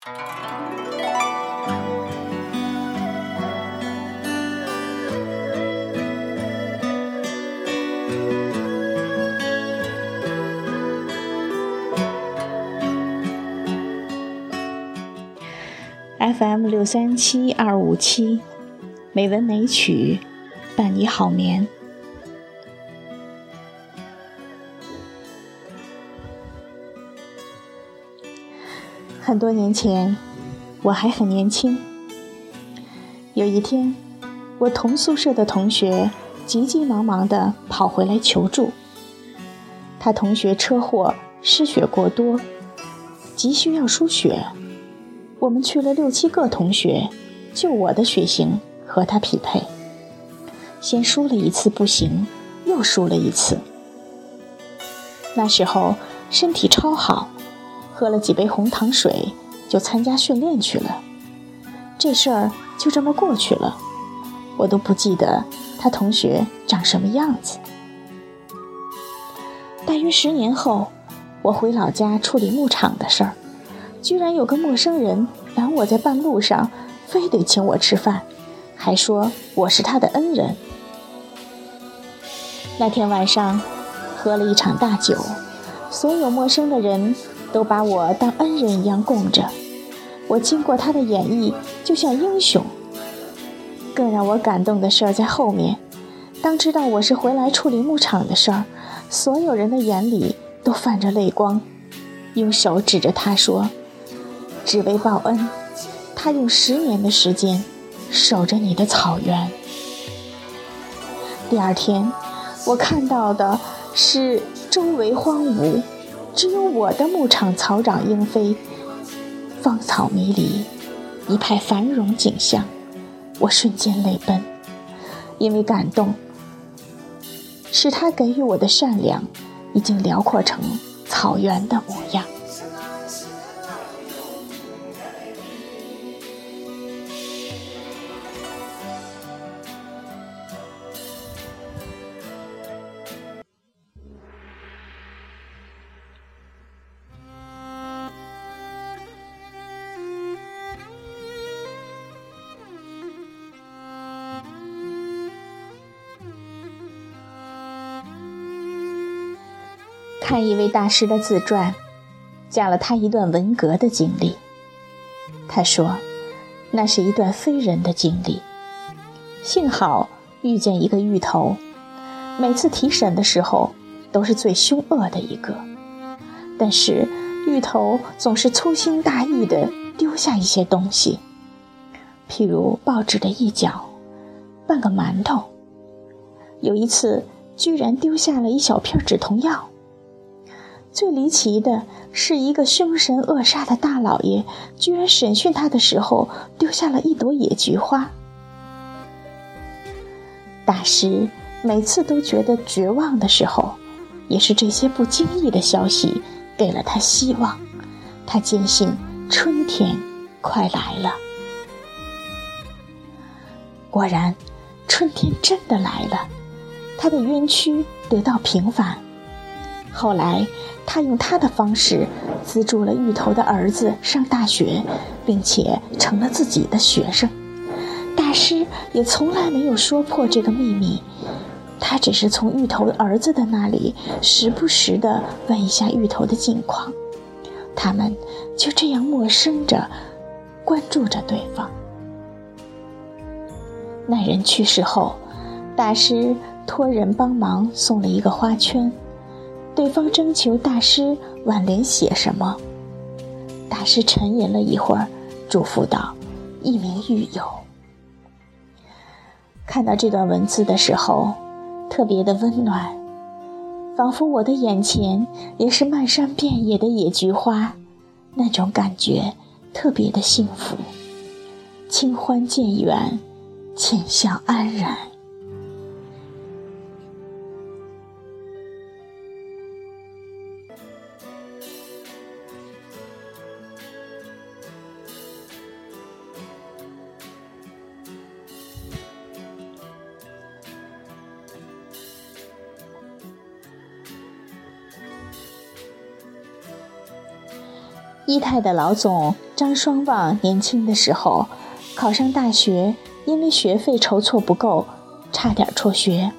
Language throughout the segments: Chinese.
FM 六三七二五七，美文美曲，伴你好眠。很多年前，我还很年轻。有一天，我同宿舍的同学急急忙忙地跑回来求助。他同学车祸失血过多，急需要输血。我们去了六七个同学，就我的血型和他匹配。先输了一次不行，又输了一次。那时候身体超好。喝了几杯红糖水，就参加训练去了。这事儿就这么过去了，我都不记得他同学长什么样子。大约十年后，我回老家处理牧场的事儿，居然有个陌生人拦我在半路上，非得请我吃饭，还说我是他的恩人。那天晚上，喝了一场大酒，所有陌生的人。都把我当恩人一样供着，我经过他的演绎，就像英雄。更让我感动的事儿在后面。当知道我是回来处理牧场的事儿，所有人的眼里都泛着泪光，用手指着他说：“只为报恩，他用十年的时间守着你的草原。”第二天，我看到的是周围荒芜。只有我的牧场草长莺飞，芳草迷离，一派繁荣景象。我瞬间泪奔，因为感动，是他给予我的善良，已经辽阔成草原的模样。看一位大师的自传，讲了他一段文革的经历。他说，那是一段非人的经历。幸好遇见一个芋头，每次提审的时候都是最凶恶的一个。但是芋头总是粗心大意的丢下一些东西，譬如报纸的一角，半个馒头。有一次，居然丢下了一小片止痛药。最离奇的是，一个凶神恶煞的大老爷，居然审讯他的时候丢下了一朵野菊花。大师每次都觉得绝望的时候，也是这些不经意的消息给了他希望。他坚信春天快来了。果然，春天真的来了，他的冤屈得到平反。后来。他用他的方式资助了芋头的儿子上大学，并且成了自己的学生。大师也从来没有说破这个秘密，他只是从芋头儿子的那里时不时地问一下芋头的近况。他们就这样陌生着，关注着对方。那人去世后，大师托人帮忙送了一个花圈。对方征求大师挽联写什么？大师沉吟了一会儿，嘱咐道：“一名狱友。”看到这段文字的时候，特别的温暖，仿佛我的眼前也是漫山遍野的野菊花，那种感觉特别的幸福。清欢渐远，浅笑安然。一泰的老总张双旺年轻的时候考上大学，因为学费筹措不够，差点辍学。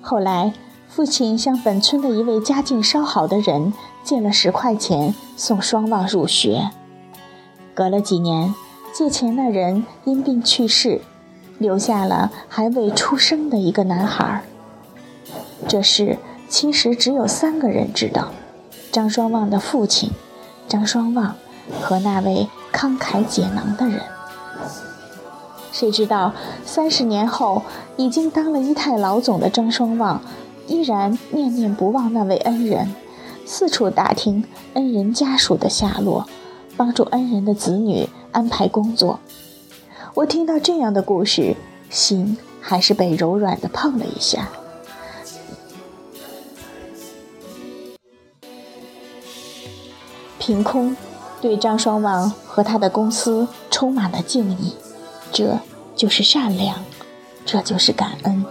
后来，父亲向本村的一位家境稍好的人借了十块钱，送双旺入学。隔了几年，借钱的人因病去世，留下了还未出生的一个男孩。这事其实只有三个人知道：张双旺的父亲。张双旺和那位慷慨解囊的人，谁知道三十年后，已经当了一太老总的张双旺，依然念念不忘那位恩人，四处打听恩人家属的下落，帮助恩人的子女安排工作。我听到这样的故事，心还是被柔软的碰了一下。凭空对张双旺和他的公司充满了敬意，这就是善良，这就是感恩。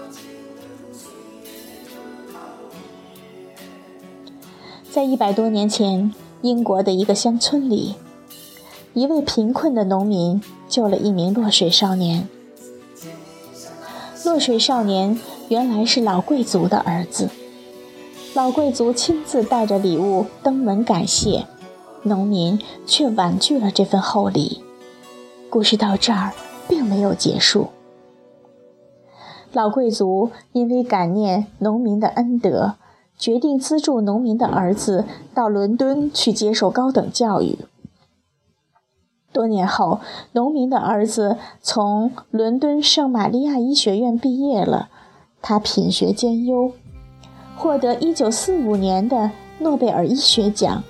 在一百多年前，英国的一个乡村里，一位贫困的农民救了一名落水少年。落水少年原来是老贵族的儿子，老贵族亲自带着礼物登门感谢。农民却婉拒了这份厚礼。故事到这儿并没有结束。老贵族因为感念农民的恩德，决定资助农民的儿子到伦敦去接受高等教育。多年后，农民的儿子从伦敦圣玛利亚医学院毕业了，他品学兼优，获得1945年的诺贝尔医学奖。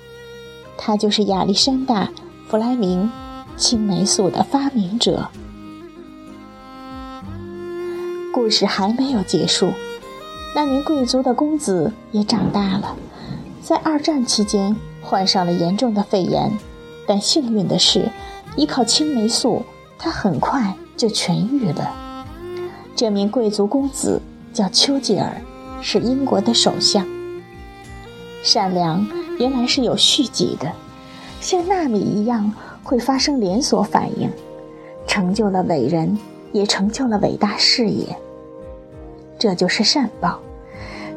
他就是亚历山大·弗莱明，青霉素的发明者。故事还没有结束，那名贵族的公子也长大了，在二战期间患上了严重的肺炎，但幸运的是，依靠青霉素，他很快就痊愈了。这名贵族公子叫丘吉尔，是英国的首相。善良。原来是有续集的，像纳米一样会发生连锁反应，成就了伟人，也成就了伟大事业。这就是善报，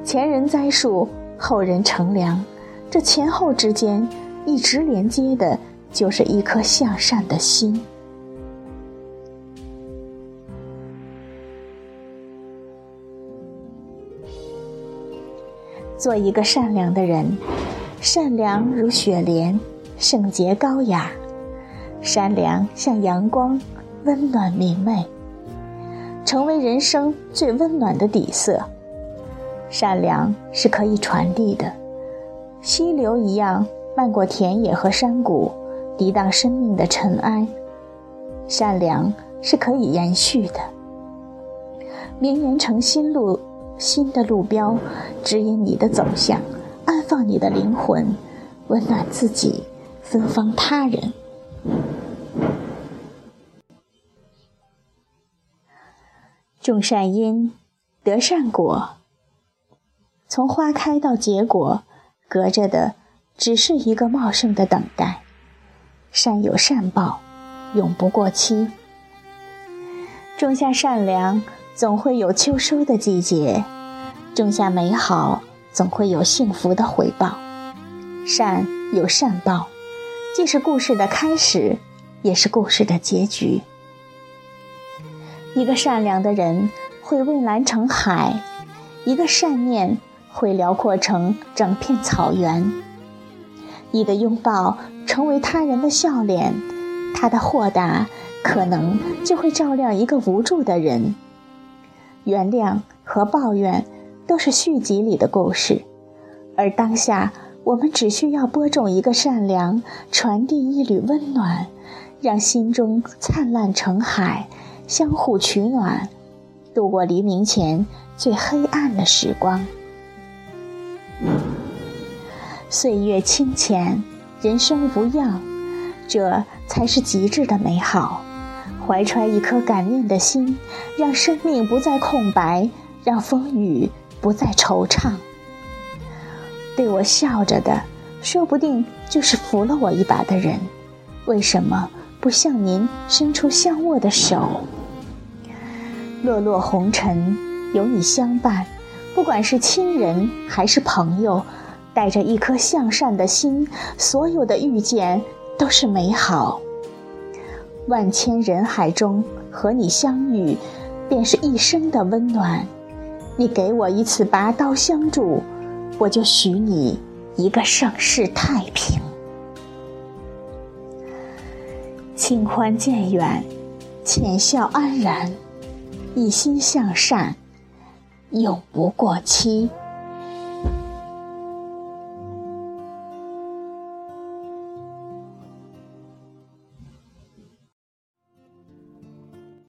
前人栽树，后人乘凉，这前后之间一直连接的，就是一颗向善的心。做一个善良的人。善良如雪莲，圣洁高雅；善良像阳光，温暖明媚，成为人生最温暖的底色。善良是可以传递的，溪流一样漫过田野和山谷，涤荡生命的尘埃。善良是可以延续的，绵延成新路、新的路标，指引你的走向。安放你的灵魂，温暖自己，芬芳他人。种善因，得善果。从花开到结果，隔着的只是一个茂盛的等待。善有善报，永不过期。种下善良，总会有秋收的季节；种下美好。总会有幸福的回报，善有善报，既是故事的开始，也是故事的结局。一个善良的人会蔚蓝成海，一个善念会辽阔成整片草原。你的拥抱成为他人的笑脸，他的豁达可能就会照亮一个无助的人。原谅和抱怨。都是续集里的故事，而当下我们只需要播种一个善良，传递一缕温暖，让心中灿烂成海，相互取暖，度过黎明前最黑暗的时光。岁月清浅，人生无恙，这才是极致的美好。怀揣一颗感念的心，让生命不再空白，让风雨。不再惆怅，对我笑着的说不定就是扶了我一把的人，为什么不向您伸出相握的手？落落红尘，有你相伴，不管是亲人还是朋友，带着一颗向善的心，所有的遇见都是美好。万千人海中和你相遇，便是一生的温暖。你给我一次拔刀相助，我就许你一个盛世太平。清欢渐远，浅笑安然，一心向善，永不过期。